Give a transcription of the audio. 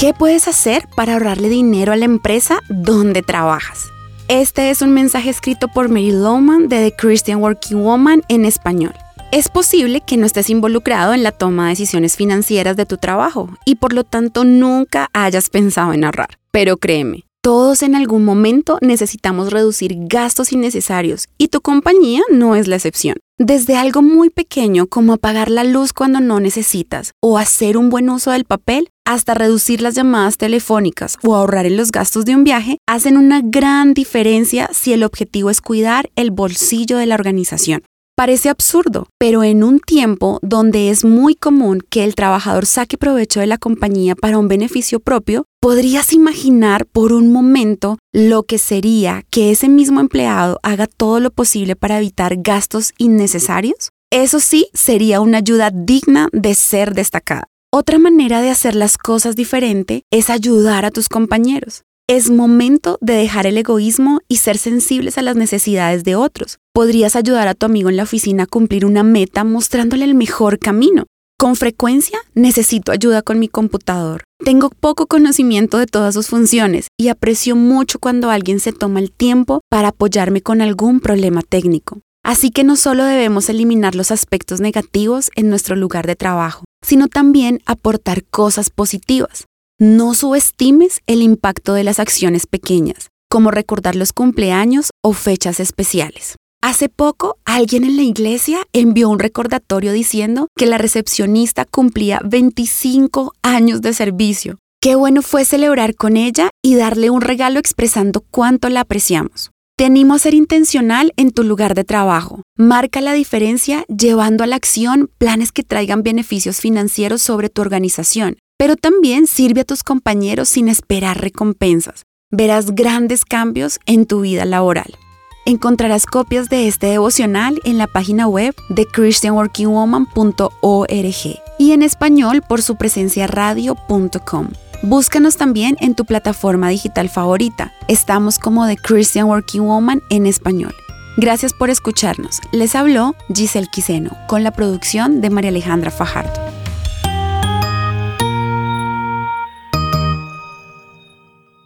¿Qué puedes hacer para ahorrarle dinero a la empresa donde trabajas? Este es un mensaje escrito por Mary Lowman de The Christian Working Woman en español. Es posible que no estés involucrado en la toma de decisiones financieras de tu trabajo y por lo tanto nunca hayas pensado en ahorrar. Pero créeme, todos en algún momento necesitamos reducir gastos innecesarios y tu compañía no es la excepción. Desde algo muy pequeño como apagar la luz cuando no necesitas o hacer un buen uso del papel, hasta reducir las llamadas telefónicas o ahorrar en los gastos de un viaje, hacen una gran diferencia si el objetivo es cuidar el bolsillo de la organización. Parece absurdo, pero en un tiempo donde es muy común que el trabajador saque provecho de la compañía para un beneficio propio, ¿podrías imaginar por un momento lo que sería que ese mismo empleado haga todo lo posible para evitar gastos innecesarios? Eso sí, sería una ayuda digna de ser destacada. Otra manera de hacer las cosas diferente es ayudar a tus compañeros. Es momento de dejar el egoísmo y ser sensibles a las necesidades de otros. Podrías ayudar a tu amigo en la oficina a cumplir una meta mostrándole el mejor camino. Con frecuencia necesito ayuda con mi computador. Tengo poco conocimiento de todas sus funciones y aprecio mucho cuando alguien se toma el tiempo para apoyarme con algún problema técnico. Así que no solo debemos eliminar los aspectos negativos en nuestro lugar de trabajo, sino también aportar cosas positivas. No subestimes el impacto de las acciones pequeñas, como recordar los cumpleaños o fechas especiales. Hace poco, alguien en la iglesia envió un recordatorio diciendo que la recepcionista cumplía 25 años de servicio. Qué bueno fue celebrar con ella y darle un regalo expresando cuánto la apreciamos. Te animo a ser intencional en tu lugar de trabajo. Marca la diferencia llevando a la acción planes que traigan beneficios financieros sobre tu organización pero también sirve a tus compañeros sin esperar recompensas. Verás grandes cambios en tu vida laboral. Encontrarás copias de este devocional en la página web de christianworkingwoman.org y en español por su presencia radio.com. Búscanos también en tu plataforma digital favorita. Estamos como The Christian Working Woman en español. Gracias por escucharnos. Les habló Giselle Quiseno con la producción de María Alejandra Fajardo.